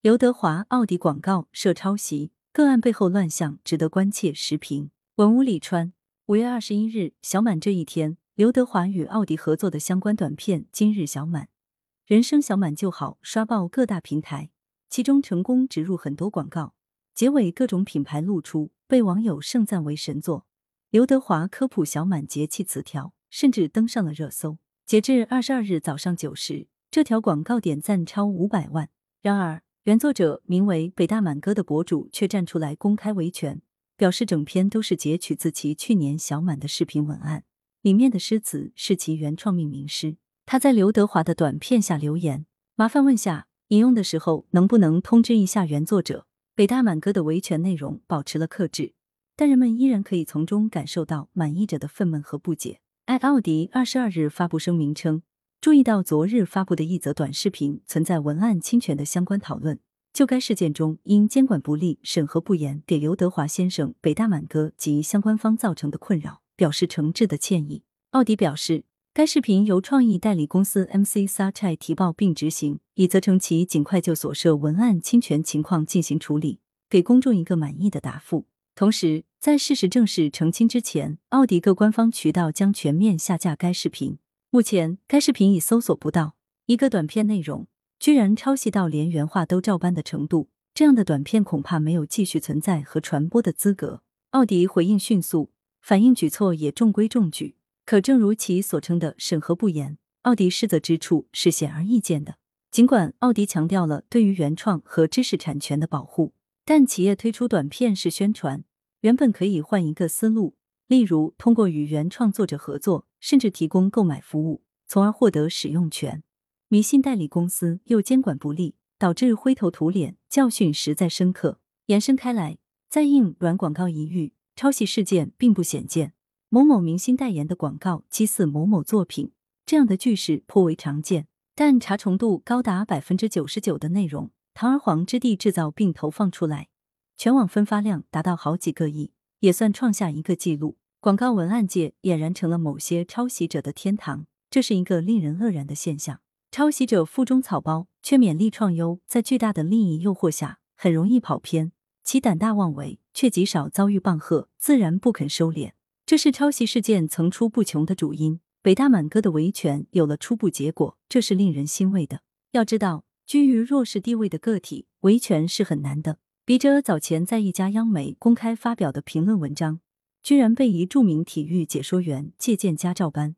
刘德华、奥迪广告涉抄袭，个案背后乱象值得关切。时评：文屋李川。五月二十一日，小满这一天，刘德华与奥迪合作的相关短片《今日小满》，人生小满就好，刷爆各大平台，其中成功植入很多广告，结尾各种品牌露出，被网友盛赞为神作。刘德华科普小满节气词条，甚至登上了热搜。截至二十二日早上九时，这条广告点赞超五百万。然而，原作者名为北大满哥的博主却站出来公开维权，表示整篇都是截取自其去年小满的视频文案，里面的诗词是其原创命名诗。他在刘德华的短片下留言：“麻烦问下，引用的时候能不能通知一下原作者？”北大满哥的维权内容保持了克制，但人们依然可以从中感受到满意者的愤懑和不解。爱奥迪二十二日发布声明称。注意到昨日发布的一则短视频存在文案侵权的相关讨论，就该事件中因监管不力、审核不严，给刘德华先生、北大满哥及相关方造成的困扰，表示诚挚的歉意。奥迪表示，该视频由创意代理公司 MC s a c h a i 提报并执行，已责成其尽快就所涉文案侵权情况进行处理，给公众一个满意的答复。同时，在事实正式澄清之前，奥迪各官方渠道将全面下架该视频。目前，该视频已搜索不到一个短片内容，居然抄袭到连原话都照搬的程度。这样的短片恐怕没有继续存在和传播的资格。奥迪回应迅速，反应举措也中规中矩。可正如其所称的审核不严，奥迪失责之处是显而易见的。尽管奥迪强调了对于原创和知识产权的保护，但企业推出短片是宣传，原本可以换一个思路。例如，通过与原创作者合作，甚至提供购买服务，从而获得使用权。迷信代理公司又监管不力，导致灰头土脸，教训实在深刻。延伸开来，在硬软广告一遇，抄袭事件并不鲜见。某某明星代言的广告讥似某某作品，这样的句式颇为常见。但查重度高达百分之九十九的内容，堂而皇之地制造并投放出来，全网分发量达到好几个亿。也算创下一个记录。广告文案界俨然成了某些抄袭者的天堂，这是一个令人愕然的现象。抄袭者腹中草包，却勉力创优，在巨大的利益诱惑下，很容易跑偏。其胆大妄为，却极少遭遇棒喝，自然不肯收敛。这是抄袭事件层出不穷的主因。北大满哥的维权有了初步结果，这是令人欣慰的。要知道，居于弱势地位的个体维权是很难的。笔者早前在一家央媒公开发表的评论文章，居然被一著名体育解说员借鉴加照搬，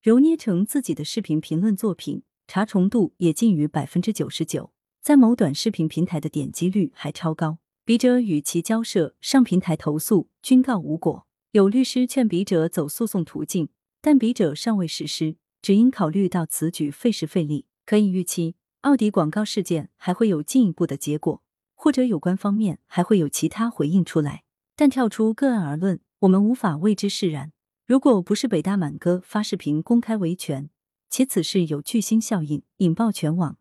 揉捏成自己的视频评论作品，查重度也近于百分之九十九，在某短视频平台的点击率还超高。笔者与其交涉，上平台投诉，均告无果。有律师劝笔者走诉讼途径，但笔者尚未实施，只因考虑到此举费时费力。可以预期，奥迪广告事件还会有进一步的结果。或者有关方面还会有其他回应出来，但跳出个案而论，我们无法为之释然。如果不是北大满哥发视频公开维权，且此事有巨星效应引爆全网，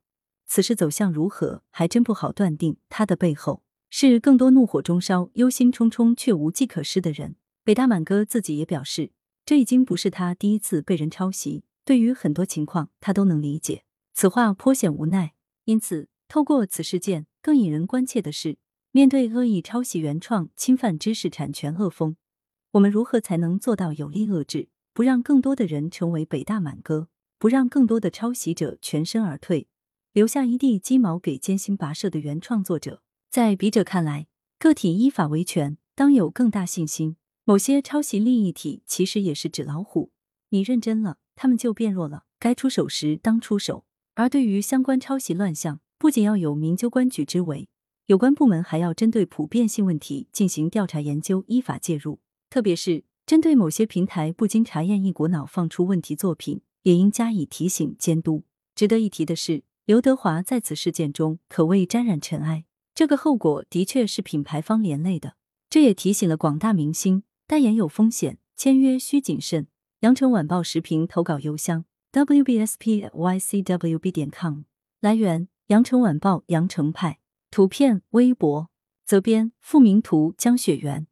此事走向如何，还真不好断定。他的背后是更多怒火中烧、忧心忡忡却无计可施的人。北大满哥自己也表示，这已经不是他第一次被人抄袭，对于很多情况他都能理解。此话颇显无奈，因此透过此事件。更引人关切的是，面对恶意抄袭、原创、侵犯知识产权恶风，我们如何才能做到有力遏制，不让更多的人成为北大满哥，不让更多的抄袭者全身而退，留下一地鸡毛给艰辛跋涉的原创作者？在笔者看来，个体依法维权当有更大信心。某些抄袭利益体其实也是纸老虎，你认真了，他们就变弱了。该出手时当出手。而对于相关抄袭乱象，不仅要有明究官举之为，有关部门还要针对普遍性问题进行调查研究，依法介入。特别是针对某些平台不经查验一股脑放出问题作品，也应加以提醒监督。值得一提的是，刘德华在此事件中可谓沾染尘埃，这个后果的确是品牌方连累的。这也提醒了广大明星，代言有风险，签约需谨慎。羊城晚报时评投稿邮箱：wbspycwb 点 com。来源。羊城晚报羊城派图片微博责编付明图江雪源。